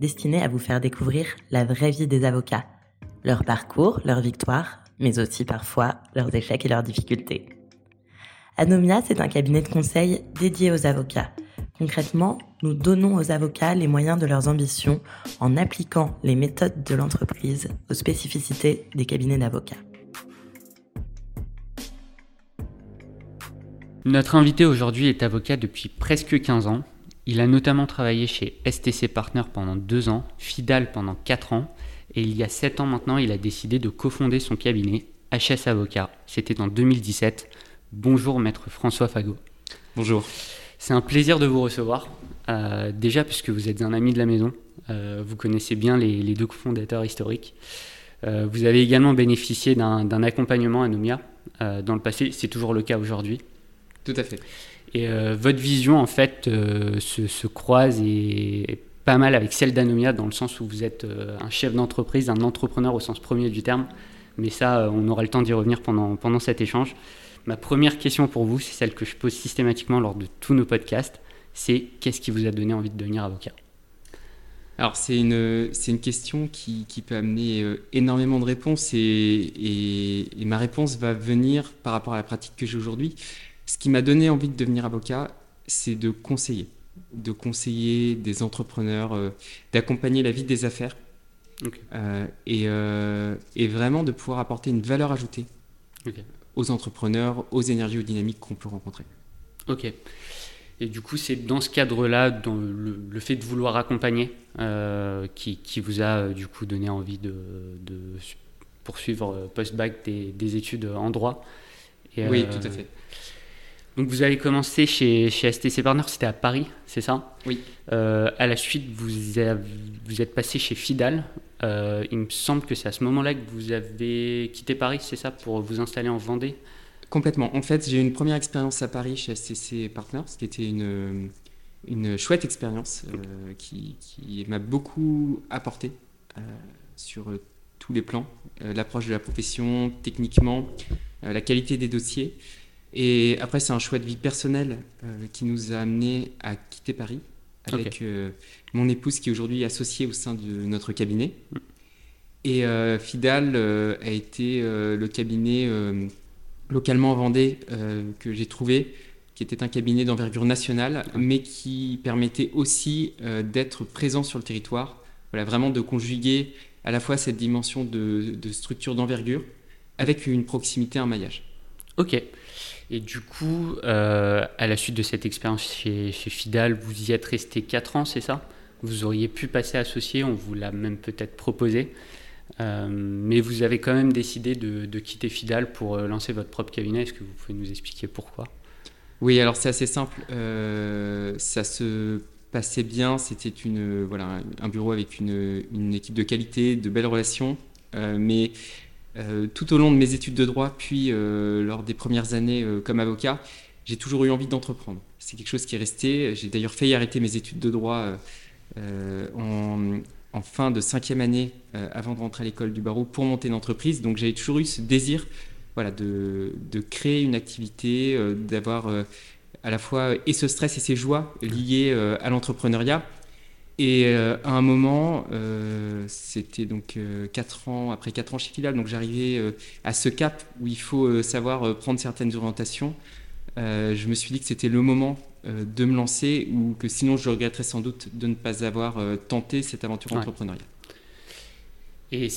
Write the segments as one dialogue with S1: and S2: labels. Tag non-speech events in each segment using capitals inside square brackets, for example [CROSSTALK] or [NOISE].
S1: destiné à vous faire découvrir la vraie vie des avocats, leur parcours, leurs victoires, mais aussi parfois leurs échecs et leurs difficultés. Anomia, c'est un cabinet de conseil dédié aux avocats. Concrètement, nous donnons aux avocats les moyens de leurs ambitions en appliquant les méthodes de l'entreprise aux spécificités des cabinets d'avocats.
S2: Notre invité aujourd'hui est avocat depuis presque 15 ans. Il a notamment travaillé chez STC Partners pendant 2 ans, Fidal pendant 4 ans, et il y a 7 ans maintenant, il a décidé de cofonder son cabinet, HS Avocat. C'était en 2017. Bonjour maître François Fagot.
S3: Bonjour.
S2: C'est un plaisir de vous recevoir. Euh, déjà puisque vous êtes un ami de la maison, euh, vous connaissez bien les, les deux cofondateurs historiques. Euh, vous avez également bénéficié d'un accompagnement à Nomia dans le passé, c'est toujours le cas aujourd'hui.
S3: Tout à fait.
S2: Et euh, votre vision, en fait, euh, se, se, croise et, et, pas mal avec celle d'Anomia, dans le sens où vous êtes euh, un chef d'entreprise, un entrepreneur au sens premier du terme. Mais ça, on aura le temps d'y revenir pendant, pendant cet échange. Ma première question pour vous, c'est celle que je pose systématiquement lors de tous nos podcasts. C'est qu'est-ce qui vous a donné envie de devenir avocat?
S3: Alors c'est une, c'est une question qui, peut amener énormément de réponses et, et, ma réponse va venir par rapport à la pratique que j'ai aujourd'hui. Ce qui m'a donné envie de devenir avocat, c'est de conseiller, de conseiller des entrepreneurs, euh, d'accompagner la vie des affaires okay. euh, et, euh, et, vraiment de pouvoir apporter une valeur ajoutée okay. aux entrepreneurs, aux énergies, aux dynamiques qu'on peut rencontrer.
S2: Ok. Et du coup, c'est dans ce cadre-là, dans le, le, fait de vouloir accompagner, euh, qui, qui, vous a du coup donné envie de, de poursuivre post-bac des, des, études en droit.
S3: Et, oui, tout à fait.
S2: Donc vous avez commencé chez, chez STC Partners, c'était à Paris, c'est ça?
S3: Oui.
S2: Euh, à la suite, vous, avez, vous êtes passé chez Fidal. Euh, il me semble que c'est à ce moment-là que vous avez quitté Paris, c'est ça, pour vous installer en Vendée?
S3: Complètement. En fait, j'ai eu une première expérience à Paris chez STC Partners, qui était une, une chouette expérience euh, qui, qui m'a beaucoup apporté sur tous les plans. L'approche de la profession, techniquement, la qualité des dossiers. Et après, c'est un choix de vie personnel euh, qui nous a amené à quitter Paris avec okay. euh, mon épouse qui est aujourd'hui associée au sein de notre cabinet. Et euh, Fidal a été le cabinet localement en Vendée que j'ai trouvé, qui était un cabinet d'envergure nationale, okay. mais qui permettait aussi d'être présent sur le territoire. Voilà, vraiment de conjuguer à la fois cette dimension de, de structure d'envergure avec une proximité, un maillage.
S2: Ok. Et du coup, euh, à la suite de cette expérience chez, Fidal, vous y êtes resté 4 ans, c'est ça? Vous auriez pu passer associé, on vous l'a même peut-être proposé. mais vous avez quand même décidé de, quitter Fidal pour lancer votre propre cabinet. Est-ce que vous pouvez nous expliquer pourquoi?
S3: Oui, alors c'est assez simple. Euh, ça se passait bien. C'était une voilà un bureau avec une, une, équipe de qualité, de belles relations. Euh, mais euh, tout au long de mes études de droit, puis lors des premières années comme avocat, j'ai toujours eu envie d'entreprendre. C'est quelque chose qui est resté. J'ai d'ailleurs failli arrêter mes études de droit en, fin de cinquième année avant de rentrer à l'école du barreau pour monter une entreprise. Donc j'avais toujours eu ce désir voilà, de, de, créer une activité, euh, d'avoir euh, à la fois et ce stress et ces joies liées euh, à l'entrepreneuriat. Et à un moment, c'était donc 4 ans, après 4 ans chez Filial, donc j'arrivais à ce cap où il faut savoir prendre certaines orientations. je me suis dit que c'était le moment de me lancer ou que sinon je regretterais sans doute de ne pas avoir tenté cette aventure entrepreneuriale.
S2: Et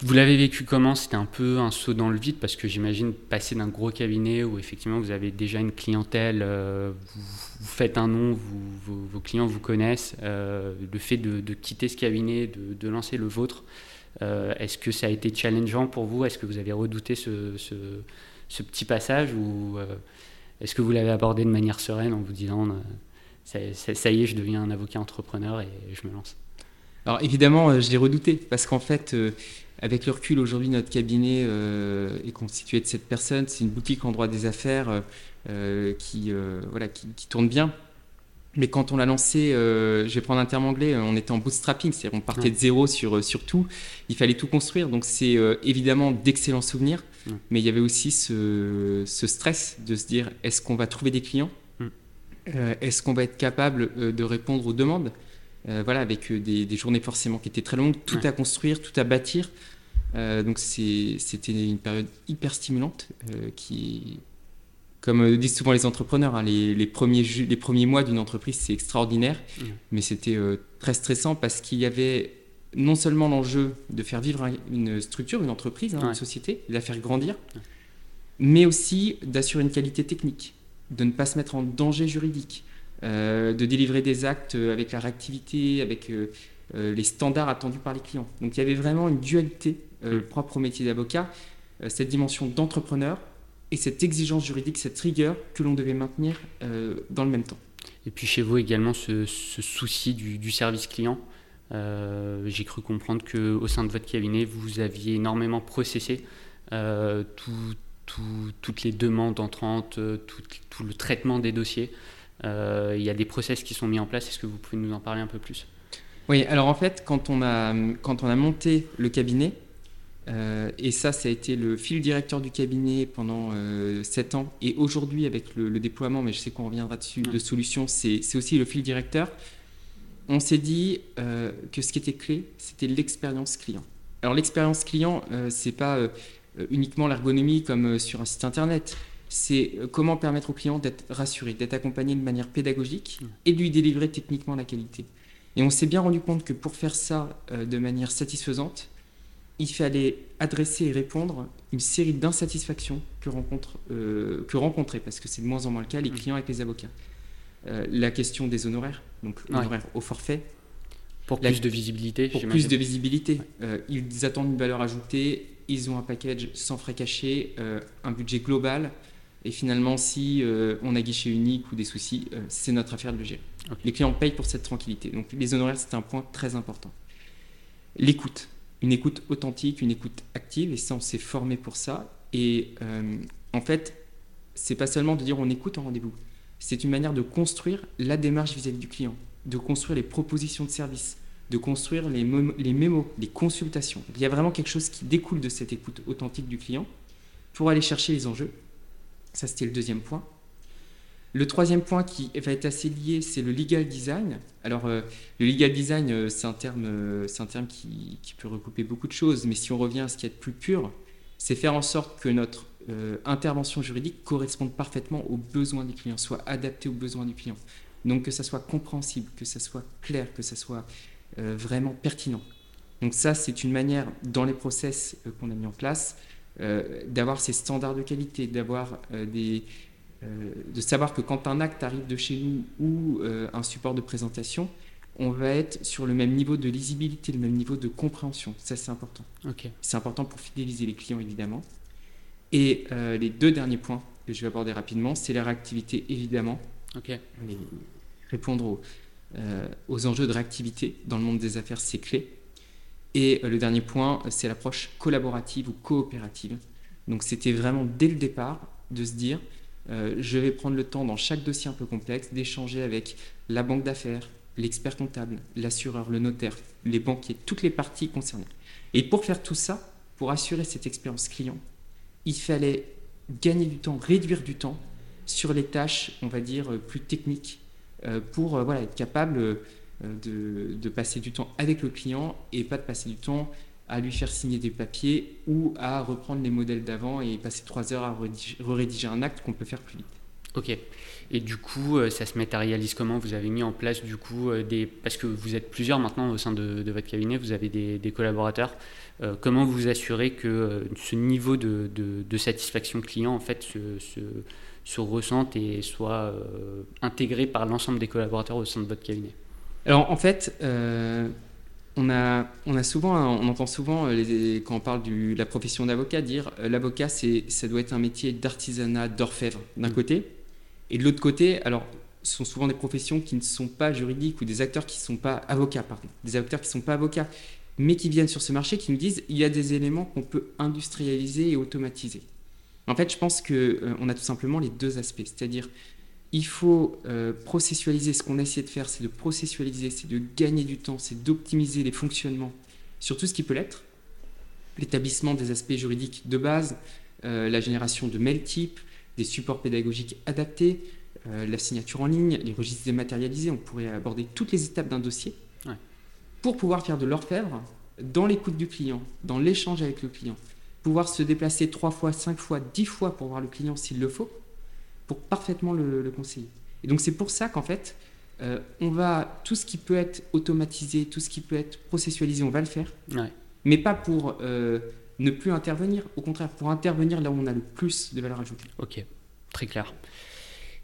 S2: vous l'avez vécu comment? C'était un peu un saut dans le vide parce que j'imagine passer d'un gros cabinet où effectivement vous avez déjà une clientèle, euh, vous, faites un nom, vos, clients vous connaissent. Euh, le fait de, quitter ce cabinet, de, lancer le vôtre, euh, est-ce que ça a été challengeant pour vous? Est-ce que vous avez redouté ce, petit passage ou est-ce que vous l'avez abordé de manière sereine en vous disant ça y est, je deviens un avocat entrepreneur et je me lance?
S3: Alors évidemment, euh, je l'ai redouté parce qu'en fait, euh, avec le recul, aujourd'hui, notre cabinet euh, est constitué de sept personnes. C'est une boutique en droit des affaires qui, voilà, qui, tourne bien. Mais quand on l'a lancé, je vais prendre un terme anglais, on était en bootstrapping, c'est-à-dire on partait de zéro sur, sur tout. Il fallait tout construire. Donc c'est évidemment d'excellents souvenirs. Mais il y avait aussi ce, ce stress de se dire est-ce qu'on va trouver des clients? Est-ce qu'on va être capable de répondre aux demandes? Euh, voilà, avec euh, des, journées forcément qui étaient très longues, tout à construire, tout à bâtir. Euh, donc c'était une période hyper stimulante qui, comme disent souvent les entrepreneurs, hein, les, premiers, les premiers mois d'une entreprise, c'est extraordinaire, mais c'était très stressant parce qu'il y avait non seulement l'enjeu de faire vivre une structure, une entreprise, hein, une société, de la faire grandir, mais aussi d'assurer une qualité technique, de ne pas se mettre en danger juridique, de délivrer des actes avec la réactivité, avec euh, euh, les standards attendus par les clients. Donc il y avait vraiment une dualité mm. propre au métier d'avocat, cette dimension d'entrepreneur et cette exigence juridique, cette rigueur que l'on devait maintenir dans le même temps.
S2: Et puis chez vous également ce, souci du, service client. J'ai cru comprendre qu'au sein de votre cabinet, vous aviez énormément processé toutes les demandes entrantes, tout, le traitement des dossiers. Euh, il y a des process qui sont mis en place. Est-ce que vous pouvez nous en parler un peu plus?
S3: Oui, alors en fait, quand on a, quand on a monté le cabinet, euh, et ça, ça a été le fil directeur du cabinet pendant euh, 7 ans. Et aujourd'hui, avec le, déploiement, mais je sais qu'on reviendra dessus, de solutions, c'est aussi le fil directeur. On s'est dit euh, que ce qui était clé, c'était l'expérience client. Alors l'expérience client, c'est pas uniquement l'ergonomie comme sur un site internet c'est euh, comment permettre au client d'être rassuré, d'être accompagné de manière pédagogique mmh. et de lui délivrer techniquement la qualité. Et on s'est bien rendu compte que pour faire ça euh, de manière satisfaisante, il fallait adresser et répondre une série d'insatisfactions que, rencontre, euh, que rencontraient, parce que c'est de moins en moins le cas, les mmh. clients avec les avocats. la question des honoraires, donc honoraires au forfait.
S2: Pour plus de visibilité.
S3: Pour plus de visibilité. ils attendent une valeur ajoutée, ils ont un package sans frais cachés, un budget global. Et finalement, si euh, on a guichet unique ou des soucis, euh, c'est notre affaire de le gérer. Les clients payent pour cette tranquillité. Donc les honoraires, c'est un point très important. L'écoute. Une écoute authentique, une écoute active, et ça, on s'est formé pour ça. Et euh, en fait, c'est pas seulement de dire on écoute en rendez-vous. C'est une manière de construire la démarche vis-à-vis du client, de construire les propositions de service, de construire les, les mémos, les consultations. Il y a vraiment quelque chose qui découle de cette écoute authentique du client pour aller chercher les enjeux ça, c'était le deuxième point. Le troisième point qui va être assez lié, c'est le legal design. Alors, euh, le legal design, euh, c'est un terme, euh, un terme qui, peut recouper beaucoup de choses, mais si on revient à ce qui est de plus pur, c'est faire en sorte que notre intervention juridique corresponde parfaitement aux besoins du client, soit adaptée aux besoins du client. Donc, que ça soit compréhensible, que ça soit clair, que ça soit vraiment pertinent. Donc, ça, c'est une manière, dans les process qu'on a mis en place, euh, d'avoir ces standards de qualité, d'avoir euh, des, euh, de savoir que quand un acte arrive de chez nous ou un support de présentation, on va être sur le même niveau de lisibilité, le même niveau de compréhension. Ça, c'est important.
S2: Ok.
S3: C'est important pour fidéliser les clients, évidemment. Et euh, les deux derniers points que je vais aborder rapidement, c'est la réactivité, évidemment.
S2: Ok.
S3: Et répondre aux, euh, aux enjeux de réactivité dans le monde des affaires, c'est clé. Et euh, le dernier point, c'est l'approche collaborative ou coopérative. Donc c'était vraiment dès le départ de se dire, euh, je vais prendre le temps dans chaque dossier un peu complexe d'échanger avec la banque d'affaires, l'expert comptable, l'assureur, le notaire, les banquiers, toutes les parties concernées. Et pour faire tout ça, pour assurer cette expérience client, il fallait gagner du temps, réduire du temps sur les tâches, on va dire, euh, plus techniques, pour voilà, être capable de, de passer du temps avec le client et pas de passer du temps à lui faire signer des papiers ou à reprendre les modèles d'avant et passer trois heures à rédiger, un acte qu'on peut faire plus vite.
S2: Ok. Et du coup, euh, ça se matérialise comment? Vous avez mis en place du coup euh, des... Parce que vous êtes plusieurs maintenant au sein de, votre cabinet, vous avez des, des collaborateurs. Euh, comment vous assurez que euh, ce niveau de, satisfaction client en fait se, se, se ressente et soit euh, intégré par l'ensemble des collaborateurs au sein de votre cabinet?
S3: Alors en fait, euh, on, a, on a souvent, on entend souvent euh, les- quand on parle de la profession d'avocat dire euh, l'avocat c'est, ça doit être un métier d'artisanat, d'orfèvre d'un
S2: Mm.
S3: côté, et de l'autre côté, alors ce sont souvent des professions qui ne sont pas juridiques ou des acteurs qui ne sont pas avocats, pardon, des acteurs qui ne sont pas avocats, mais qui viennent sur ce marché qui nous disent il y a des éléments qu'on peut industrialiser et automatiser. En fait, je pense que euh, on a tout simplement les deux aspects, c'est-à-dire il faut euh, processualiser. Ce qu'on a essayé de faire, c'est de processualiser, c'est de gagner du temps, c'est d'optimiser les fonctionnements sur tout ce qui peut l'être. L'établissement des aspects juridiques de base, euh, la génération de mail type, des supports pédagogiques adaptés, euh, la signature en ligne, les registres dématérialisés. On pourrait aborder toutes les étapes d'un dossier
S2: Ouais.
S3: pour pouvoir faire de l'orfèvre dans l'écoute du client, dans l'échange avec le client. Pouvoir se déplacer trois fois, cinq fois, dix fois pour voir le client s'il le faut, pour parfaitement le, le conseiller. Et donc c'est pour ça qu'en fait, euh, on va tout ce qui peut être automatisé, tout ce qui peut être processualisé, on va le faire,
S2: Ouais.
S3: mais pas pour euh, ne plus intervenir, au contraire pour intervenir là où on a le plus de valeur ajoutée.
S2: Ok, très clair.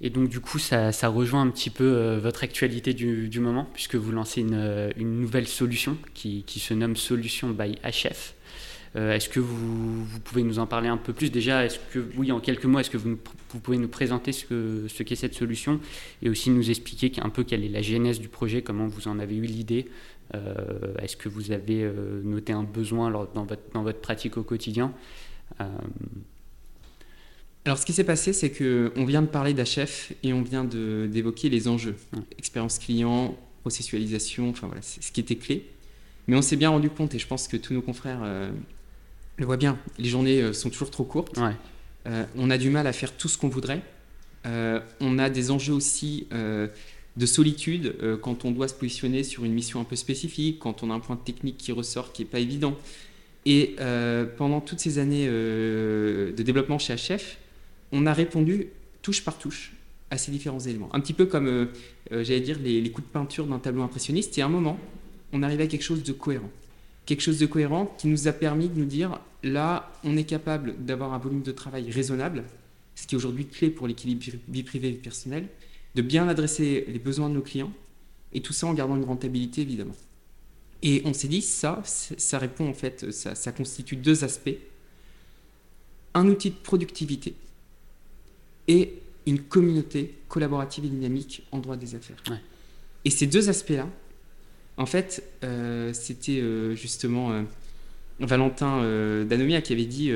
S2: Et donc du coup, ça, ça rejoint un petit peu euh, votre actualité du, du moment, puisque vous lancez une, une nouvelle solution qui, qui se nomme Solution by HF. Euh, est-ce que vous, vous pouvez nous en parler un peu plus Déjà, est-ce que, oui, en quelques mots, est-ce que vous, nous- vous pouvez nous présenter ce que ce qu'est cette solution et aussi nous expliquer un peu quelle est la genèse du projet, comment vous en avez eu l'idée? Euh, Est-ce que vous avez euh, noté un besoin lors- dans, votre, dans votre pratique au quotidien?
S3: Alors, ce qui s'est passé, c'est que on vient de parler d'HF et on vient de- d'évoquer les enjeux.
S2: Ouais.
S3: Expérience client, processualisation, enfin voilà, c'est ce qui était clé. Mais on s'est bien rendu compte, et je pense que tous nos confrères euh, le voient bien, les journées euh, sont toujours trop courtes.
S2: Ouais.
S3: Euh, on a du mal à faire tout ce qu'on voudrait. Euh, on a des enjeux aussi euh, de solitude quand on doit se positionner sur une mission un peu spécifique, quand on a un point technique qui ressort qui n'est pas évident. Et pendant toutes ces années de développement chez HF, on a répondu touche par touche à ces différents éléments. Un petit peu comme, j'allais dire, les, les coups de peinture d'un tableau impressionniste. Et à un moment, on arrivait à quelque chose de cohérent. Quelque chose de cohérent qui nous a permis de nous dire, là, on est capable d'avoir un volume de travail raisonnable, ce qui est aujourd'hui clé pour l'équilibre vie privée et vie personnelle, de bien adresser les besoins de nos clients, et tout ça en gardant une rentabilité, évidemment. Et on s'est dit, ça, ça répond en fait, ça, ça constitue deux aspects. Un outil de productivité et une communauté collaborative et dynamique en droit des affaires.
S2: Ouais.
S3: Et ces deux aspects-là, en fait, euh, c'était euh, justement euh, Valentin Danomia qui avait dit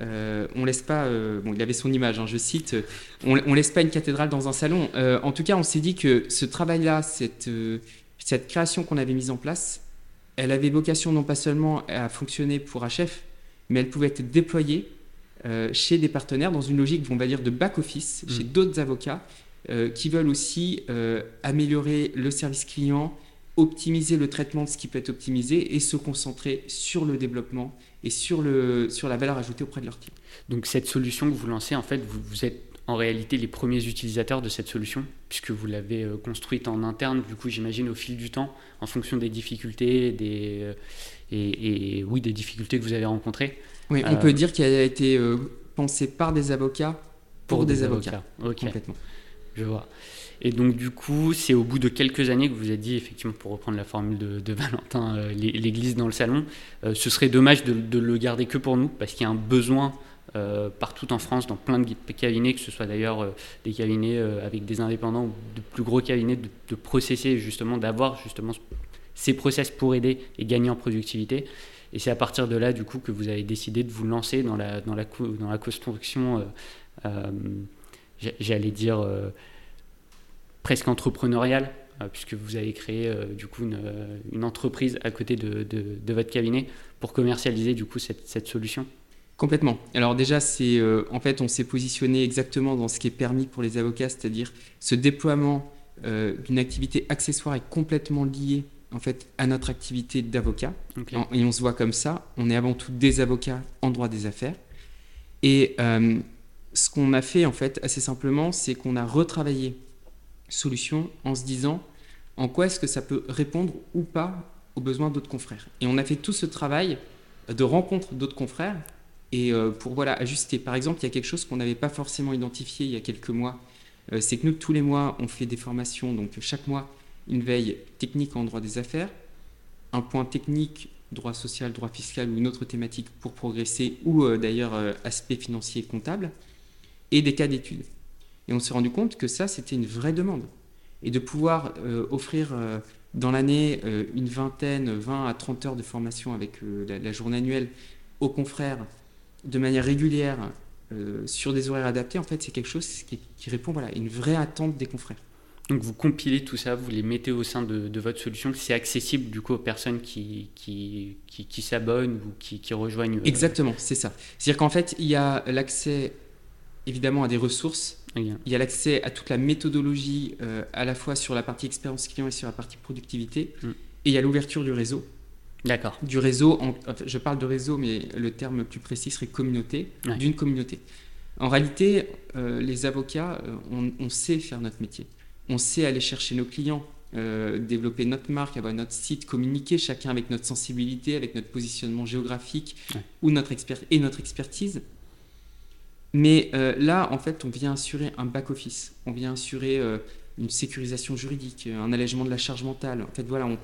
S3: on laisse pas, bon, il avait son image, hein, je cite, on, on laisse pas une cathédrale dans un salon. En tout cas, on s'est dit que ce travail-là, cette, cette création qu'on avait mise en place, elle avait vocation non pas seulement à fonctionner pour HF, mais elle pouvait être déployée chez des partenaires dans une logique, on va dire, de back-office,
S2: Mm.
S3: chez d'autres avocats qui veulent aussi améliorer le service client, optimiser le traitement de ce qui peut être optimisé et se concentrer sur le développement et sur, le, sur la valeur ajoutée auprès de leurs clients.
S2: Donc cette solution que vous lancez, en fait, vous, vous êtes en réalité les premiers utilisateurs de cette solution, puisque vous l'avez euh, construite en interne, du coup j'imagine au fil du temps, en fonction des difficultés des, euh, et, et, oui, des difficultés que vous avez rencontrées.
S3: Oui, on
S2: Euh,
S3: peut dire qu'elle a été pensée par des avocats pour, des, avocats.
S2: Ok,
S3: Complètement.
S2: je vois. Et donc, du coup, c'est au bout de quelques années que vous êtes dit, effectivement, pour reprendre la formule de, Valentin, euh, l'église dans le salon, euh, ce serait dommage de, le garder que pour nous, parce qu'il y a un besoin euh, partout en France, dans plein de cabinets, que ce soit d'ailleurs des cabinets avec des indépendants ou de plus gros cabinets, de, processer justement, d'avoir justement ces process pour aider et gagner en productivité. Et c'est à partir de là, du coup, que vous avez décidé de vous lancer dans la, dans la, dans la construction, j'allais dire presque entrepreneurial, euh, puisque vous avez créé euh, du coup euh, une, entreprise à côté de, de, votre cabinet pour commercialiser du coup cette, cette solution
S3: Complètement. Alors déjà, c'est en fait, on s'est positionné exactement dans ce qui est permis pour les avocats, c'est-à-dire ce déploiement d'une activité accessoire est complètement lié en fait à notre activité d'avocat. Et on se voit comme ça. On est avant tout des avocats en droit des affaires. Et ce qu'on a fait en fait assez simplement, c'est qu'on a retravaillé solution en se disant en quoi est-ce que ça peut répondre ou pas aux besoins d'autres confrères. Et on a fait tout ce travail de rencontre d'autres confrères et euh, pour voilà ajuster. Par exemple, il y a quelque chose qu'on n'avait pas forcément identifié il y a quelques mois, euh, c'est que nous tous les mois on fait des formations, donc chaque mois une veille technique en droit des affaires, un point technique droit social, droit fiscal ou une autre thématique pour progresser ou euh, d'ailleurs aspect financier et comptable et des cas d'études. Et on s'est rendu compte que ça, c'était une vraie demande. Et de pouvoir euh, offrir euh, dans l'année euh, une vingtaine, 20 à 30 heures de formation avec la, journée annuelle aux confrères de manière régulière sur des horaires adaptés, en fait, c'est quelque chose qui, répond voilà, à une vraie attente des confrères.
S2: Donc vous compilez tout ça, vous les mettez au sein de, votre solution, c'est accessible du coup aux personnes qui, qui, qui, s'abonnent ou qui, qui rejoignent.
S3: Exactement, c'est ça. C'est-à-dire qu'en fait, il y a l'accès évidemment à des ressources. Il y a l'accès à toute la méthodologie, euh, à la fois sur la partie expérience client et sur la partie productivité. Mm. Et il y a l'ouverture du réseau.
S2: D'accord.
S3: Du réseau, je parle de réseau, mais le terme plus précis serait communauté, d'une communauté. En réalité, euh, les avocats, euh, on, sait faire notre métier. On sait aller chercher nos clients, développer notre marque, avoir notre site, communiquer chacun avec notre sensibilité, avec notre positionnement géographique ou notre expert et notre expertise. Mais euh, là, en fait, on vient assurer un back-office, on vient assurer euh, une sécurisation juridique, euh, un allègement de la charge mentale. En fait, voilà, on,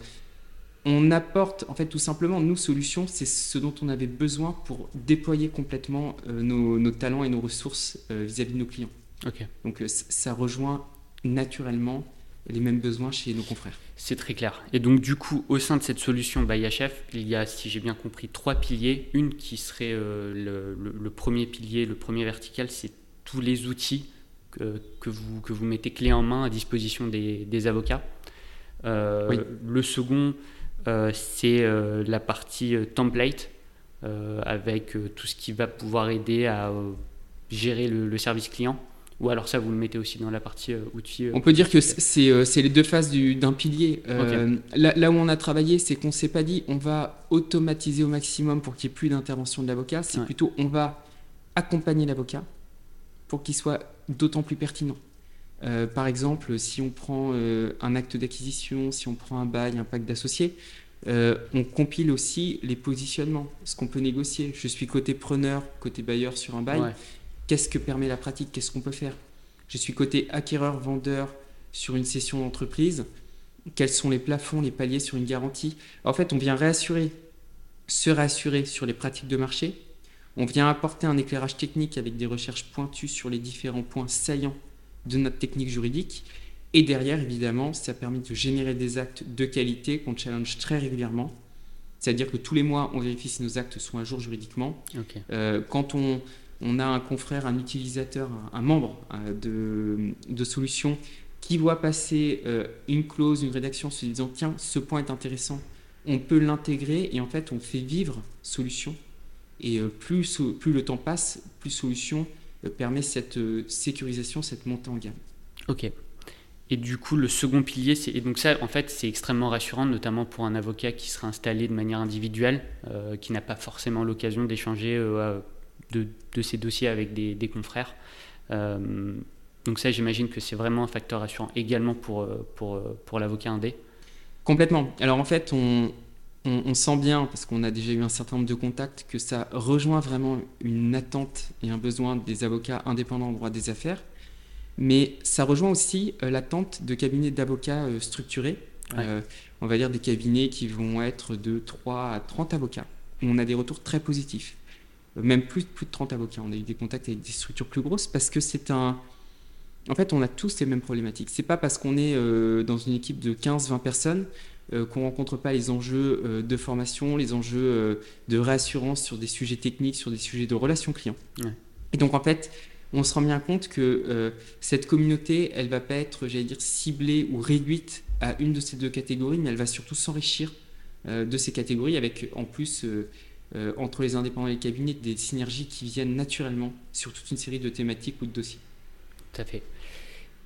S3: on apporte, en fait, tout simplement, nous, solutions, c'est ce dont on avait besoin pour déployer complètement nos, nos, talents et nos ressources vis-à-vis de nos clients. Donc, ça rejoint naturellement les mêmes besoins chez nos confrères.
S2: C'est très clair. Et donc du coup, au sein de cette solution BayHF, il y a, si j'ai bien compris, trois piliers. Une qui serait euh, le, premier pilier, le premier vertical, c'est tous les outils que, que, vous, que vous mettez clé en main à disposition des, des avocats. Euh, le second, euh, c'est la partie template, avec tout ce qui va pouvoir aider à gérer le service client. Ou alors ça, vous le mettez aussi dans la partie euh, outils euh,
S3: On peut dire que euh, c'est les deux phases d'un pilier. là, où on a travaillé, c'est qu'on ne s'est pas dit on va automatiser au maximum pour qu'il n'y ait plus d'intervention de l'avocat. C'est plutôt on va accompagner l'avocat pour qu'il soit d'autant plus pertinent. par exemple, si on prend un acte d'acquisition, si on prend un bail, un pacte d'associés, on compile aussi les positionnements, ce qu'on peut négocier. Je suis côté preneur, côté bailleur sur un bail. Qu'est-ce que permet la pratique? Qu'est-ce qu'on peut faire? Je suis côté acquéreur-vendeur sur une session d'entreprise. Quels sont les plafonds, les paliers sur une garantie? En fait, on vient réassurer, se rassurer sur les pratiques de marché. On vient apporter un éclairage technique avec des recherches pointues sur les différents points saillants de notre technique juridique. Et derrière, évidemment, ça permet de générer des actes de qualité qu'on challenge très régulièrement. C'est-à-dire que tous les mois, on vérifie si nos actes sont à jour juridiquement. Euh, quand on, on a un confrère, un utilisateur, un, membre euh, de, solution qui voit passer euh, une clause, une rédaction se disant tiens, ce point est intéressant, on peut l'intégrer et en fait on fait vivre solution. Et euh, plus, le temps passe, plus solution permet cette sécurisation, cette montée en gamme.
S2: Ok. Et du coup, le second pilier, c'est donc ça, en fait, c'est extrêmement rassurant, notamment pour un avocat qui sera installé de manière individuelle, qui n'a pas forcément l'occasion d'échanger de, ces dossiers avec des, confrères. Euh, donc ça, j'imagine que c'est vraiment un facteur rassurant également pour, euh, pour, euh, pour l'avocat indé.
S3: Complètement. Alors en fait, on, on, sent bien, parce qu'on a déjà eu un certain nombre de contacts, que ça rejoint vraiment une attente et un besoin des avocats indépendants en droit des affaires. Mais ça rejoint aussi l'attente de cabinets d'avocats structurés. on va dire des cabinets qui vont être de 3 à 30 avocats. On a des retours très positifs. Même plus, plus de 30 avocats. On a eu des contacts avec des structures plus grosses parce que c'est un, en fait, on a tous les mêmes problématiques. C'est pas parce qu'on est euh, dans une équipe de 15-20 personnes euh, qu'on rencontre pas les enjeux euh, de formation, les enjeux de réassurance sur des sujets techniques, sur des sujets de relations clients. Et donc, en fait, on se rend bien compte que cette communauté, elle va pas être, j'allais dire, ciblée ou réduite à une de ces deux catégories, mais elle va surtout s'enrichir de ces catégories avec, en plus, entre les indépendants et les cabinets, des synergies qui viennent naturellement sur toute une série de thématiques ou de dossiers.
S2: Tout à fait.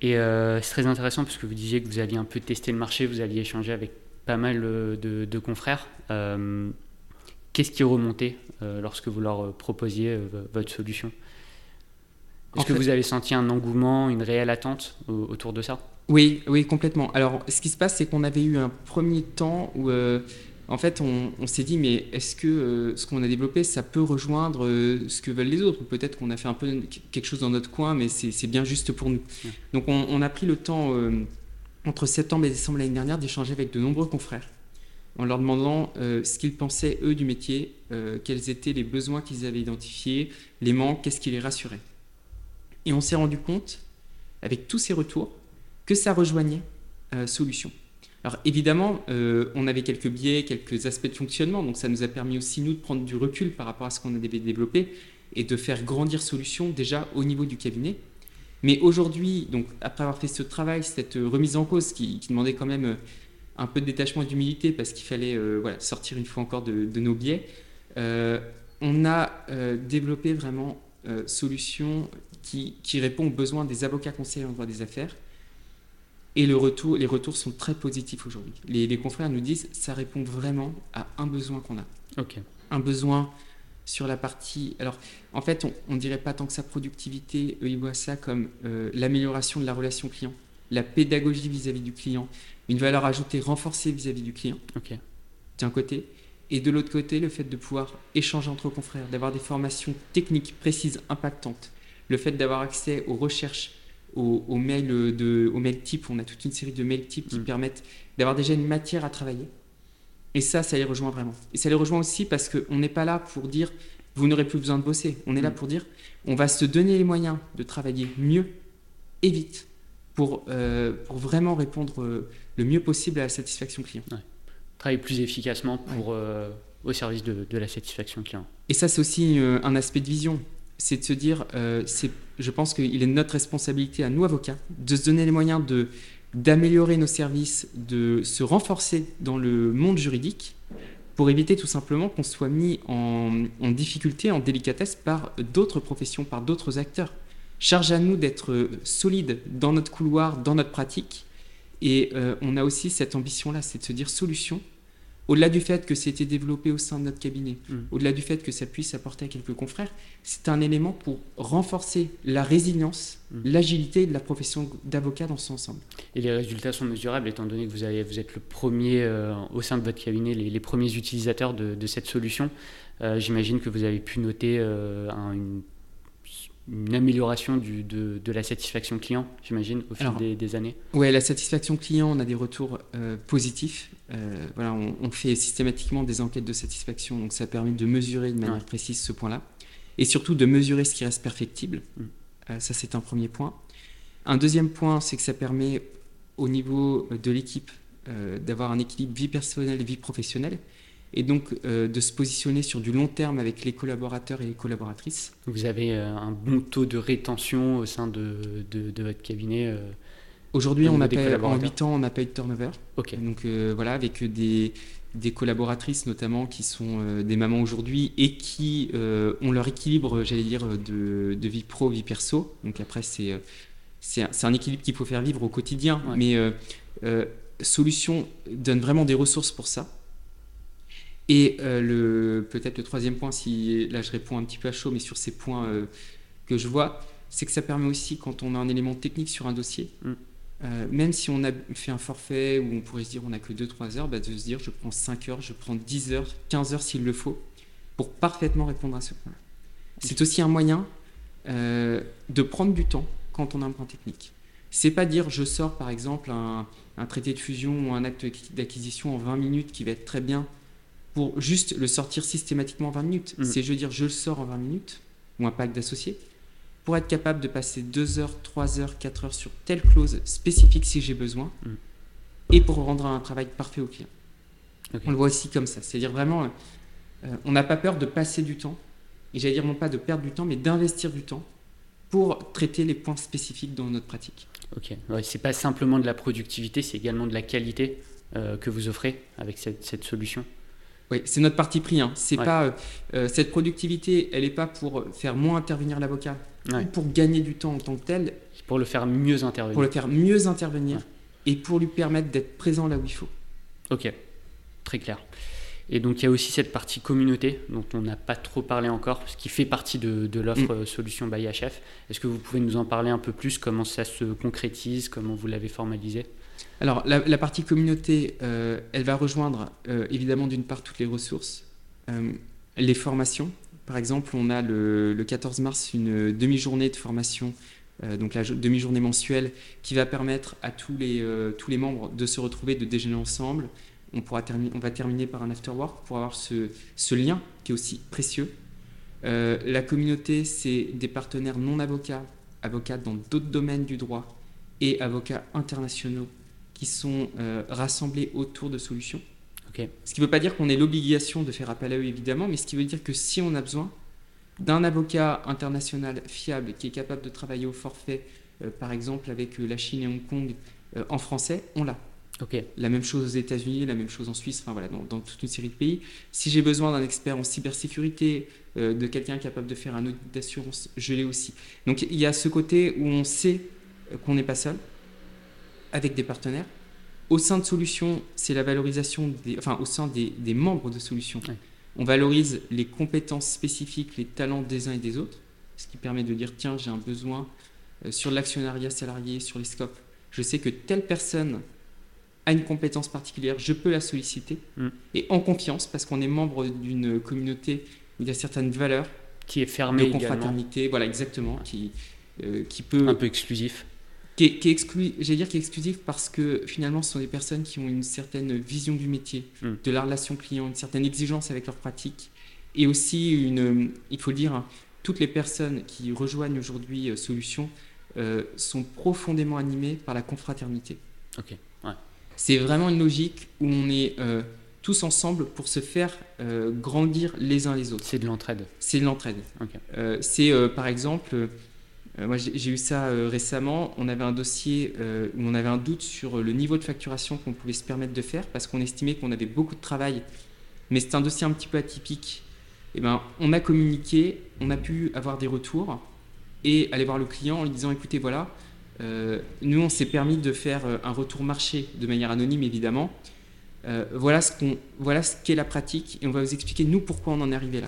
S2: Et euh, c'est très intéressant parce que vous disiez que vous aviez un peu testé le marché, vous aviez échangé avec pas mal euh, de, confrères. Euh, qu'est-ce qui remonté lorsque vous leur proposiez votre solution? Est-ce que vous avez senti un engouement, une réelle attente autour de ça?
S3: Oui, oui, complètement. Alors, ce qui se passe, c'est qu'on avait eu un premier temps où en fait, on, s'est dit, mais est-ce que euh, ce qu'on a développé, ça peut rejoindre euh, ce que veulent les autres? Peut-être qu'on a fait un peu quelque chose dans notre coin, mais c'est bien juste pour nous. Donc, on, a pris le temps, euh, entre septembre et décembre l'année dernière, d'échanger avec de nombreux confrères, en leur demandant ce qu'ils pensaient, eux, du métier, quels étaient les besoins qu'ils avaient identifiés, les manques, qu'est-ce qui les rassurait. Et on s'est rendu compte, avec tous ces retours, que ça rejoignait Solution. Alors évidemment, euh, on avait quelques biais, quelques aspects de fonctionnement, donc ça nous a permis aussi, nous, de prendre du recul par rapport à ce qu'on avait développé et de faire grandir Solution déjà au niveau du cabinet. Mais aujourd'hui, donc après avoir fait ce travail, cette remise en cause qui, demandait quand même euh, un peu de détachement et d'humilité parce qu'il fallait euh, sortir une fois encore de, nos biais, on a développé vraiment Solution qui, qui, répond aux besoins des avocats conseillers en droit des affaires et le retour, les retours sont très positifs aujourd'hui. Les, confrères nous disent ça répond vraiment à un besoin qu'on a. Un besoin sur la partie. Alors, en fait, on ne dirait pas tant que sa productivité. Eux, ils voient ça comme euh, l'amélioration de la relation client, la pédagogie vis-à-vis du client, une valeur ajoutée renforcée vis-à-vis du client. D'un côté. Et de l'autre côté, le fait de pouvoir échanger entre confrères, d'avoir des formations techniques précises, impactantes, le fait d'avoir accès aux recherches au, mail de, au mail type. On a toute une série de mails types qui mm. permettent d'avoir déjà une matière à travailler. Et ça, ça les rejoint vraiment. Et ça les rejoint aussi parce qu'on n'est pas là pour dire vous n'aurez plus besoin de bosser. On est là mm. pour dire on va se donner les moyens de travailler mieux et vite pour, euh, pour vraiment répondre euh, le mieux possible à la satisfaction client.
S2: Travailler plus efficacement pour, euh, au service de, de, la satisfaction client.
S3: Et ça, c'est aussi un aspect de vision c'est de se dire, euh, je pense qu'il est notre responsabilité à nous avocats de se donner les moyens de d'améliorer nos services, de se renforcer dans le monde juridique pour éviter tout simplement qu'on soit mis en, difficulté, en délicatesse par d'autres professions, par d'autres acteurs. Charge à nous d'être solides dans notre couloir, dans notre pratique. Et euh, on a aussi cette ambition-là, c'est de se dire solution au-delà du fait que c'était développé au sein de notre cabinet, mm. au-delà du fait que ça puisse apporter à quelques confrères, c'est un élément pour renforcer la résilience, mm. l'agilité de la profession d'avocat dans son ensemble.
S2: Et les résultats sont mesurables, étant donné que vous, avez, vous êtes le premier euh, au sein de votre cabinet, les, premiers utilisateurs de, cette solution. Euh, j'imagine que vous avez pu noter euh, une une amélioration du, de, de, la satisfaction client, j'imagine, au fil des, années
S3: Oui, la satisfaction client, on a des retours euh, positifs. Euh, voilà, on, fait systématiquement des enquêtes de satisfaction, donc ça permet de mesurer de manière précise ce point-là. Et surtout de mesurer ce qui reste perfectible. Mm. Euh, ça, c'est un premier point. Un deuxième point, c'est que ça permet au niveau de l'équipe d'avoir un équilibre vie personnelle et vie professionnelle et donc euh, de se positionner sur du long terme avec les collaborateurs et les collaboratrices.
S2: Vous avez euh, un bon taux de rétention au sein de, de, votre cabinet euh,
S3: Aujourd'hui, on appelle, en 8 ans, on n'a pas eu de turnover. Donc voilà, avec des, des, collaboratrices notamment qui sont des mamans aujourd'hui et qui ont leur équilibre, j'allais dire, de, de, vie pro, vie perso. Donc après, c'est c'est un, équilibre qu'il faut faire vivre au quotidien. Mais Solution donne vraiment des ressources pour ça. Et euh, le, peut-être le troisième point, si là je réponds un petit peu à chaud, mais sur ces points euh, que je vois, c'est que ça permet aussi, quand on a un élément technique sur un dossier, mm. Euh, même si on a fait un forfait où on pourrait se dire on n'a que 2-3 heures, bah, de se dire je prends 5 heures, je prends 10 heures, 15 heures s'il le faut, pour parfaitement répondre à ce point-là. C'est aussi un moyen de prendre du temps quand on a un point technique. C'est pas dire je sors par exemple un, un traité de fusion ou un acte d'acquisition en 20 minutes qui va être très bien pour juste le sortir systématiquement en 20 minutes.
S2: Mm.
S3: C'est je veux dire je le sors en 20 minutes ou un pack d'associés pour être capable de passer 2 heures, 3 heures, 4 heures sur telle clause spécifique si j'ai besoin
S2: Mm.
S3: et pour rendre un travail parfait au client. On le voit aussi comme ça. C'est-à-dire vraiment, euh, on n'a pas peur de passer du temps, et j'allais dire non pas de perdre du temps, mais d'investir du temps pour traiter les points spécifiques dans notre pratique.
S2: Ok, ouais, c'est pas simplement de la productivité, c'est également de la qualité euh, que vous offrez avec cette, cette solution.
S3: Oui, c'est notre parti pris. Hein. C'est
S2: Ouais.
S3: pas euh, cette productivité, elle n'est pas pour faire moins intervenir l'avocat
S2: Ouais.
S3: ou pour gagner du temps en tant que tel,
S2: pour le faire mieux intervenir.
S3: pour le faire mieux intervenir
S2: Ouais.
S3: et pour lui permettre d'être présent là où il faut.
S2: Ok, très clair. Et donc il y a aussi cette partie communauté dont on n'a pas trop parlé encore, ce qui fait partie de, de l'offre
S3: Mm.
S2: euh, solution by HF. Est-ce que vous pouvez nous en parler un peu plus? Comment ça se concrétise? Comment vous l'avez formalisé?
S3: Alors, la, la partie communauté, euh, elle va rejoindre euh, évidemment d'une part toutes les ressources, euh, les formations. Par exemple, on a le, le 14 mars une demi-journée de formation, euh, donc la jo- demi-journée mensuelle, qui va permettre à tous les, euh, tous les membres de se retrouver, de déjeuner ensemble. On, pourra on va terminer par un after-work pour avoir ce, ce lien qui est aussi précieux. Euh, la communauté, c'est des partenaires non avocats, avocats dans d'autres domaines du droit et avocats internationaux qui sont rassemblés autour de solutions. Ce qui ne veut pas dire qu'on ait l'obligation de faire appel à eux, évidemment, mais ce qui veut dire que si on a besoin d'un avocat international fiable qui est capable de travailler au forfait, euh, par exemple avec euh, la Chine et Hong Kong, euh, en français, on l'a. La même chose aux États-Unis, la même chose en Suisse, enfin voilà, dans, dans toute une série de pays. Si j'ai besoin d'un expert en cybersécurité, euh, de quelqu'un capable de faire un audit d'assurance, je l'ai aussi. Donc il y a ce côté où on sait qu'on n'est pas seul, avec des partenaires. Au sein de Solutions, c'est la valorisation des, enfin au sein des, des membres de Solutions.
S2: Ouais.
S3: On valorise les compétences spécifiques, les talents des uns et des autres, ce qui permet de dire tiens, j'ai un besoin euh, sur l'actionnariat salarié, sur les scopes. Je sais que telle personne a une compétence particulière, je peux la solliciter
S2: Mm.
S3: et en confiance parce qu'on est membre d'une communauté où il y a certaines valeurs
S2: qui est
S3: de
S2: fermé également,
S3: confraternité, voilà exactement, qui euh, qui peut
S2: un peu exclusif.
S3: Qui est, qui est exclu- j'allais dire qui est exclusif parce que finalement ce sont des personnes qui ont une certaine vision du métier,
S2: Mm.
S3: de la relation client, une certaine exigence avec leur pratique et aussi une, il faut le dire, hein, toutes les personnes qui rejoignent aujourd'hui euh, Solutions euh, sont profondément animées par la confraternité.
S2: Ok, ouais.
S3: C'est vraiment une logique où on est euh, tous ensemble pour se faire euh, grandir les uns les autres.
S2: C'est de l'entraide.
S3: C'est de l'entraide.
S2: Ok.
S3: Euh, c'est par exemple, moi j'ai eu ça euh, récemment, on avait un dossier euh, où on avait un doute sur le niveau de facturation qu'on pouvait se permettre de faire parce qu'on estimait qu'on avait beaucoup de travail, mais c'était un dossier un petit peu atypique. Et ben, on a communiqué, on a pu avoir des retours et aller voir le client en lui disant écoutez voilà, euh, nous on s'est permis de faire euh, un retour marché de manière anonyme évidemment. Euh, voilà ce qu'on, voilà ce qu'est la pratique et on va vous expliquer nous pourquoi on en est arrivé là.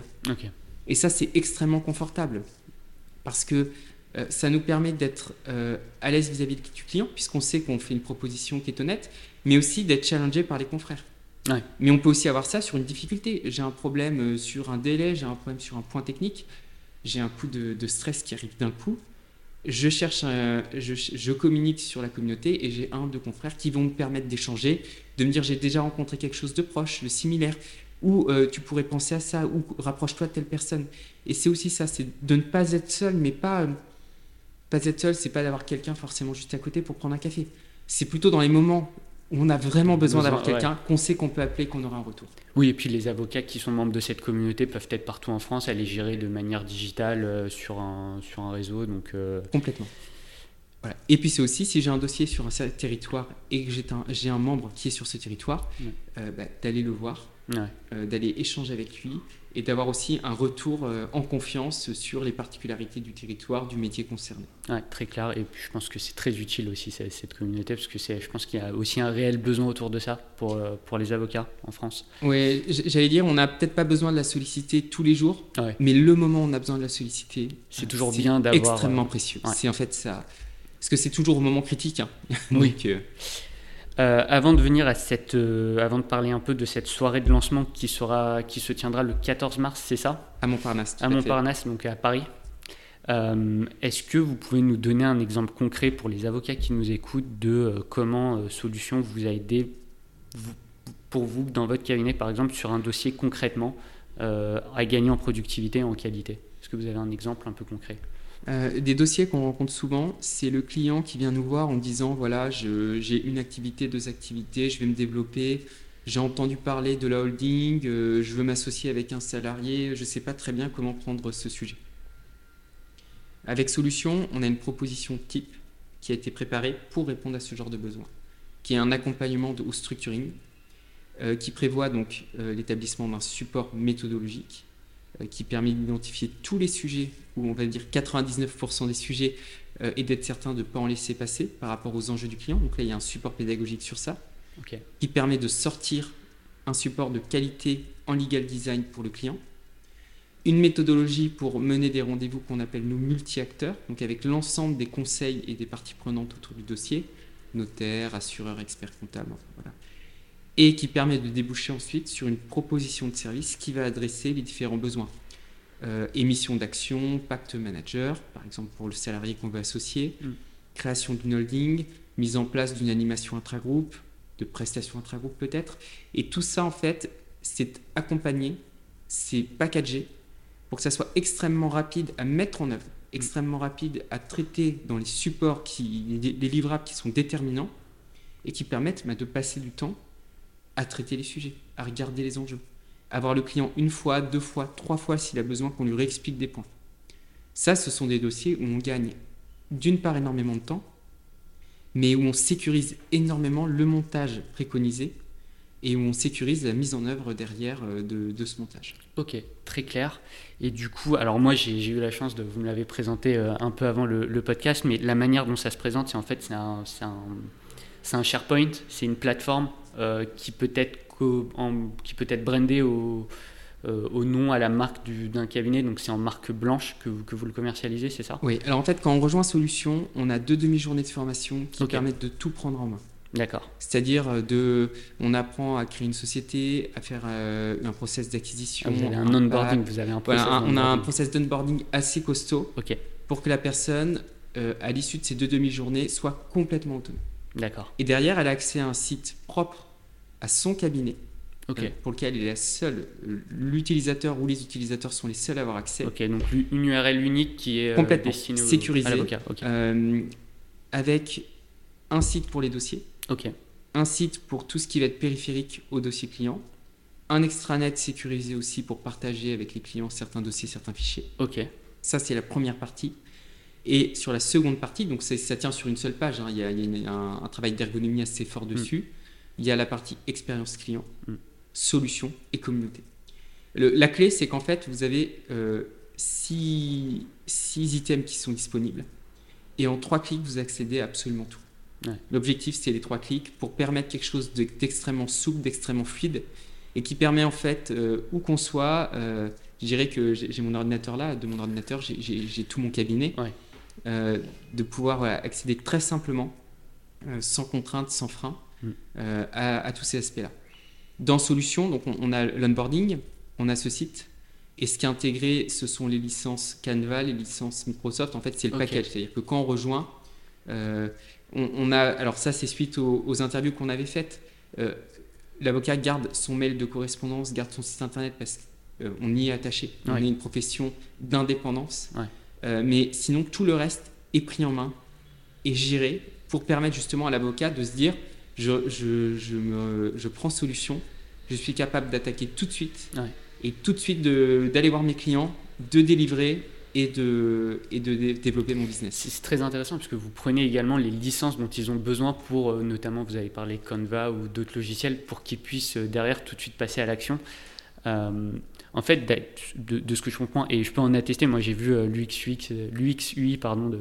S3: Et ça, c'est extrêmement confortable parce que euh, ça nous permet d'être euh, à l'aise vis-à-vis du client, puisqu'on sait qu'on fait une proposition qui est honnête, mais aussi d'être challengé par les confrères.
S2: Ouais.
S3: Mais on peut aussi avoir ça sur une difficulté. J'ai un problème euh, sur un délai, j'ai un problème sur un point technique, j'ai un coup de, de stress qui arrive d'un coup. Je cherche, un- je, je communique sur la communauté et j'ai un, deux confrères qui vont me permettre d'échanger, de me dire j'ai déjà rencontré quelque chose de proche, de similaire, ou euh, tu pourrais penser à ça, ou rapproche-toi de telle personne. Et c'est aussi ça, c'est de ne pas être seul, mais pas, pas être seul, c'est pas d'avoir quelqu'un forcément juste à côté pour prendre un café. C'est plutôt dans les moments où on a vraiment besoin
S2: Besoin,
S3: d'avoir
S2: ouais.
S3: quelqu'un qu'on sait qu'on peut appeler, qu'on aura un retour.
S2: Oui, et puis les avocats qui sont membres de cette communauté peuvent être partout en France, elle est gérée de manière digitale euh, sur, un, sur un réseau. Donc, euh,
S3: Complètement. Voilà. Et puis c'est aussi, si j'ai un dossier sur un territoire et que j'ai un, membre qui est sur ce territoire,
S2: Ouais.
S3: euh, bah, d'aller le voir,
S2: ouais.
S3: euh, d'aller échanger avec lui et d'avoir aussi un retour euh, en confiance sur les particularités du territoire, du métier concerné.
S2: Ouais, très clair. Et puis je pense que c'est très utile aussi cette, communauté parce que je pense qu'il y a aussi un réel besoin autour de ça pour, euh, pour les avocats en France.
S3: Oui, j'allais dire, on n'a peut-être pas besoin de la solliciter tous les jours,
S2: Ouais.
S3: mais le moment où on a besoin de la solliciter,
S2: C'est toujours bien d'avoir,
S3: extrêmement précieux.
S2: ouais.
S3: C'est en fait ça, parce que c'est toujours au moment critique. hein.
S2: Oui. [LAUGHS]
S3: Donc, euh,
S2: Euh, avant de venir à cette, euh, avant de parler un peu de cette soirée de lancement qui sera, qui se tiendra le 14 mars, c'est ça?
S3: À Montparnasse. tout
S2: à
S3: à.
S2: Montparnasse, donc à Paris. Est-ce que vous pouvez nous donner un exemple concret pour les avocats qui nous écoutent de comment Solution vous a aidé pour vous dans votre cabinet, par exemple, sur un dossier concrètement à gagner en productivité et en qualité? Est-ce que vous avez un exemple un peu concret?
S3: Euh, des dossiers qu'on rencontre souvent, c'est le client qui vient nous voir en disant voilà, j'ai une activité, deux activités, je vais me développer, j'ai entendu parler de la holding, euh, je veux m'associer avec un salarié, je ne sais pas très bien comment prendre ce sujet. Avec Solution, on a une proposition type qui a été préparée pour répondre à ce genre de besoin, qui est un accompagnement de, au structuring, euh, qui prévoit donc l'établissement d'un support méthodologique qui permet d'identifier tous les sujets, ou on va dire 99% des sujets, euh, et d'être certain de ne pas en laisser passer par rapport aux enjeux du client. Donc là, il y a un support pédagogique sur ça, qui permet de sortir un support de qualité en legal design pour le client. Une méthodologie pour mener des rendez-vous qu'on appelle nous multi-acteurs, donc avec l'ensemble des conseils et des parties prenantes autour du dossier, notaire, assureur, expert comptable, voilà et qui permet de déboucher ensuite sur une proposition de service qui va adresser les différents besoins. Euh, émission d'action, pacte manager, par exemple pour le salarié qu'on veut associer, mm. création d'une holding, mise en place d'une animation intragroupe, de prestations intragroupe peut-être. Et tout ça, en fait, c'est accompagné, c'est packagé pour que ça soit extrêmement rapide à mettre en œuvre, extrêmement rapide à traiter dans les supports, qui, les livrables qui sont déterminants et qui permettent bah, de passer du temps à traiter les sujets, à regarder les enjeux, à voir le client une fois, deux fois, trois fois s'il a besoin qu'on lui réexplique des points. Ça, ce sont des dossiers où on gagne d'une part énormément de temps, mais où on sécurise énormément le montage préconisé et où on sécurise la mise en œuvre derrière euh, de, ce montage.
S2: Ok, très clair. Et du coup, alors moi j'ai eu la chance de, vous me l'avez présenté euh, un peu avant le, podcast, mais la manière dont ça se présente, c'est en fait c'est un, SharePoint, c'est une plateforme qui peut être qui peut être brandé au, euh, au nom à la marque d'un cabinet, donc c'est en marque blanche que, que vous le commercialisez, c'est ça?
S3: Oui, alors en fait, quand on rejoint Solution, on a deux demi-journées de formation qui permettent de tout prendre en main.
S2: D'accord.
S3: C'est-à-dire euh, de, on apprend à créer une société, à faire un process d'acquisition.
S2: Ah, vous avez un onboarding, vous avez un
S3: process. on a un process d'onboarding assez costaud. Pour que la personne, à l'issue de ces deux demi-journées, soit complètement autonome.
S2: D'accord.
S3: Et derrière, elle a accès à un site propre à son cabinet. Euh, pour lequel est l'utilisateur ou les utilisateurs sont les seuls à avoir accès.
S2: Ok, donc une URL unique qui est
S3: euh, destinée sécurisée, à l'avocat. Euh, avec un site pour les dossiers,
S2: ok
S3: un site pour tout ce qui va être périphérique au dossier client, un extranet sécurisé aussi pour partager avec les clients certains dossiers, certains fichiers.
S2: Ok.
S3: Ça, c'est la première partie. Et sur la seconde partie, donc ça tient sur une seule page, hein, il y a, un, travail d'ergonomie assez fort mm. dessus. Il y a la partie expérience client, mm. solution et communauté. la clé, c'est qu'en fait, vous avez euh, six, items qui sont disponibles. Et en trois clics, vous accédez à absolument tout. L'objectif, c'est les trois clics pour permettre quelque chose d'extrêmement souple, d'extrêmement fluide, et qui permet en fait, euh, où qu'on soit, euh, je dirais que j'ai mon ordinateur là, de mon ordinateur, j'ai tout mon cabinet. Euh, de pouvoir accéder très simplement, euh, sans contrainte, sans frein, mm. euh, à, tous ces aspects-là. Dans Solution, donc on, a l'onboarding, on a ce site, et ce qui est intégré, ce sont les licences Canva, les licences Microsoft. En fait, c'est le package. C'est-à-dire que quand on rejoint, on, a. Alors, ça, c'est suite aux, interviews qu'on avait faites. L'avocat garde son mail de correspondance, garde son site internet parce qu'on y est attaché. On est une profession d'indépendance. Euh, mais sinon, tout le reste est pris en main et géré pour permettre justement à l'avocat de se dire je, je, je, me, je, prends solution, je suis capable d'attaquer tout de suite et tout de suite d'aller voir mes clients, de délivrer et de, et de développer mon business.
S2: C'est très intéressant puisque vous prenez également les licences dont ils ont besoin pour, euh, notamment, vous avez parlé Canva ou d'autres logiciels, pour qu'ils puissent euh, derrière tout de suite passer à l'action. Euh, en fait, de, ce que je comprends, et je peux en attester, moi j'ai vu l'UX, l'UX UI pardon, de,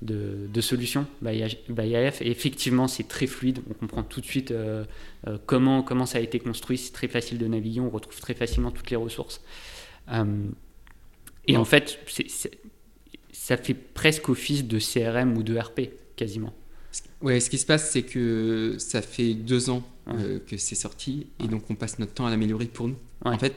S2: de, de solutions by, AF, et effectivement c'est très fluide, on comprend tout de suite euh, euh, comment, comment ça a été construit, c'est très facile de naviguer, on retrouve très facilement toutes les ressources. Euh, et en fait, ça fait presque office de CRM ou de RP, quasiment.
S3: Ouais, ce qui se passe, c'est que ça fait deux ans que c'est sorti, et donc on passe notre temps à l'améliorer pour nous. En fait,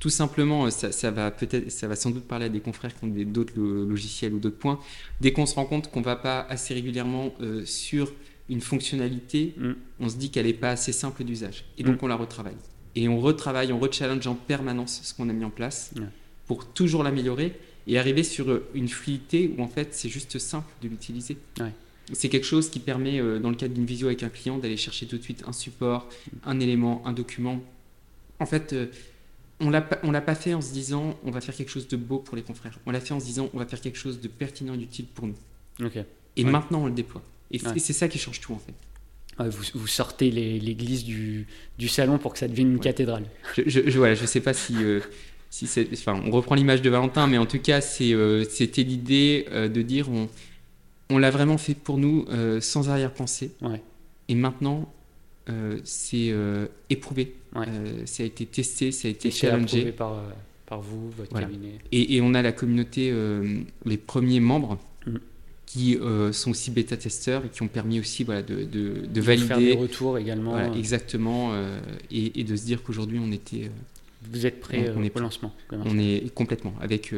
S3: tout simplement, ça, va peut-être, ça va sans doute parler à des confrères qui ont d'autres logiciels ou d'autres points. Dès qu'on se rend compte qu'on ne va pas assez régulièrement sur une fonctionnalité, mm. on se dit qu'elle n'est pas assez simple d'usage. Et donc, mm. on la retravaille. Et on retravaille, on rechallenge en permanence ce qu'on a mis en place pour toujours l'améliorer et arriver sur une fluidité où en fait c'est juste simple de l'utiliser. C'est quelque chose qui permet, euh, dans le cadre d'une visio avec un client, d'aller chercher tout de suite un support, un élément, un document. En fait, euh, on on l'a pas fait en se disant on va faire quelque chose de beau pour les confrères. On l'a fait en se disant on va faire quelque chose de pertinent et d'utile pour nous. Et maintenant on le déploie. Et c'est ça qui change tout en fait.
S2: Vous, sortez l'église du, du, salon pour que ça devienne une cathédrale.
S3: Je, je, je, je sais pas si, euh, si enfin, on reprend l'image de Valentin, mais en tout cas, euh, c'était l'idée euh, de dire on, on l'a vraiment fait pour nous sans arrière-pensée. Et maintenant, c'est éprouvé. ça a été testé, ça a été challengé.
S2: par, par vous, votre cabinet.
S3: Et, et, on a la communauté, les premiers membres. Mm qui euh, sont aussi bêta-testeurs et qui ont permis aussi voilà, de, de, de valider. Faire
S2: des retours également.
S3: Voilà, exactement. Euh, et, et, de se dire qu'aujourd'hui, on était. Euh,
S2: Vous êtes prêt on, est, au lancement
S3: On est complètement. Avec,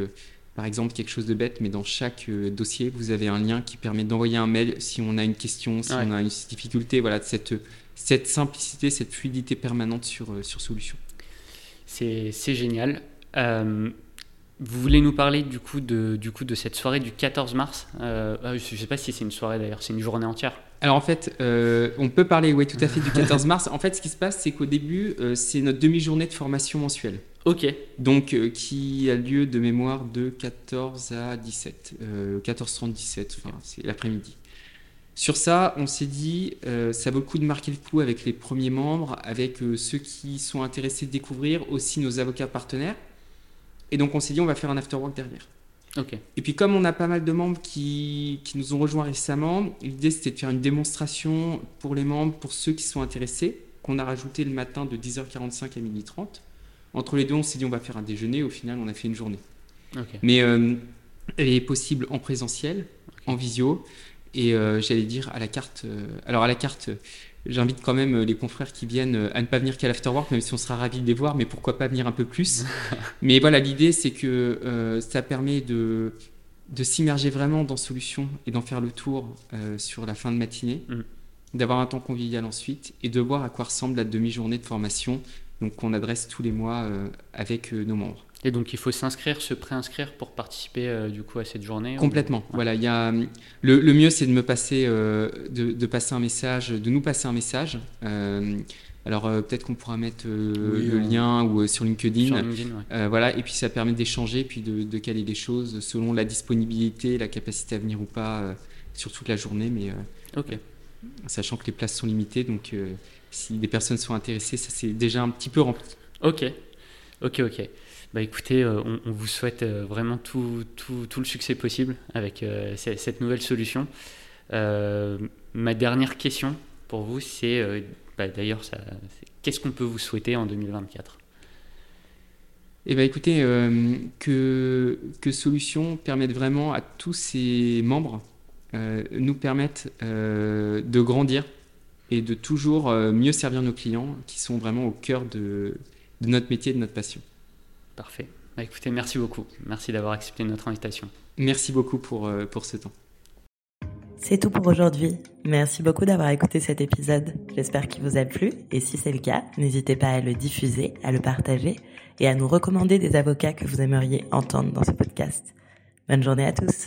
S3: par exemple, quelque chose de bête, mais dans chaque dossier, vous avez un lien qui permet d'envoyer un mail si on a une question, si on a une difficulté. Voilà, cette, cette simplicité, cette fluidité permanente sur, sur solution.
S2: C'est génial. Vous voulez nous parler du coup de, du coup de cette soirée du 14 mars? Euh, ah, Je ne sais pas si c'est une soirée d'ailleurs, c'est une journée entière.
S3: Alors en fait, euh, on peut parler, oui, tout à fait du 14 mars. En fait, ce qui se passe, c'est qu'au début, euh, c'est notre demi-journée de formation mensuelle.
S2: Ok.
S3: Donc, qui a lieu de mémoire de 14 à 17, 14 17, enfin, c'est l'après-midi. Sur ça, on s'est dit, ça vaut le coup de marquer le coup avec les premiers membres, avec ceux qui sont intéressés de découvrir, aussi nos avocats partenaires. Et donc on s'est dit on va faire un afterwork derrière. Et puis comme on a pas mal de membres qui, qui nous ont rejoints récemment, l'idée c'était de faire une démonstration pour les membres, pour ceux qui sont intéressés, qu'on a rajouté le matin de 10h45 à 12h30. Entre les deux, on s'est dit on va faire un déjeuner, au final on a fait une journée. Mais euh, elle est possible en présentiel, en visio, et euh, j'allais dire à la carte. Euh, alors à la carte, J'invite quand même euh, les confrères qui viennent euh, à ne pas venir qu'à l'afterwork, même si on sera ravis de les voir, mais pourquoi pas venir un peu plus. [LAUGHS] mais voilà, l'idée, c'est que euh, ça permet de, de s'immerger vraiment dans Solution et d'en faire le tour sur la fin de matinée, mm. d'avoir un temps convivial ensuite et de voir à quoi ressemble la demi-journée de formation donc qu'on adresse tous les mois avec nos membres.
S2: Et donc il faut s'inscrire, se préinscrire pour participer euh, du coup à cette journée
S3: Complètement. Voilà, il y a, le, le mieux c'est de me passer, euh, de, de, passer un message, de nous passer un message. Euh, alors peut-être qu'on pourra mettre le lien ou sur LinkedIn.
S2: Sur LinkedIn
S3: voilà, et puis ça permet d'échanger, puis de, de, caler des choses selon la disponibilité, la capacité à venir ou pas sur toute la journée. Mais sachant que les places sont limitées, donc si des personnes sont intéressées, ça c'est déjà un petit peu rempli.
S2: Ok, ok, ok. Bah écoutez, euh, on, vous souhaite euh, vraiment tout, tout, tout, le succès possible avec euh, cette nouvelle solution. ma dernière question pour vous, c'est bah, d'ailleurs, qu'est-ce qu'on peut vous souhaiter en 2024
S3: eh bien, écoutez, que, que Solution permette vraiment à tous ses membres, nous permettent de grandir et de toujours mieux servir nos clients qui sont vraiment au cœur de, de notre métier et de notre passion.
S2: Parfait. Bah, écoutez, merci beaucoup. Merci d'avoir accepté notre invitation.
S3: Merci beaucoup pour, euh, pour ce temps.
S1: C'est tout pour aujourd'hui. Merci beaucoup d'avoir écouté cet épisode. J'espère qu'il vous a plu et si c'est le cas, n'hésitez pas à le diffuser, à le partager et à nous recommander des avocats que vous aimeriez entendre dans ce podcast. Bonne journée à tous.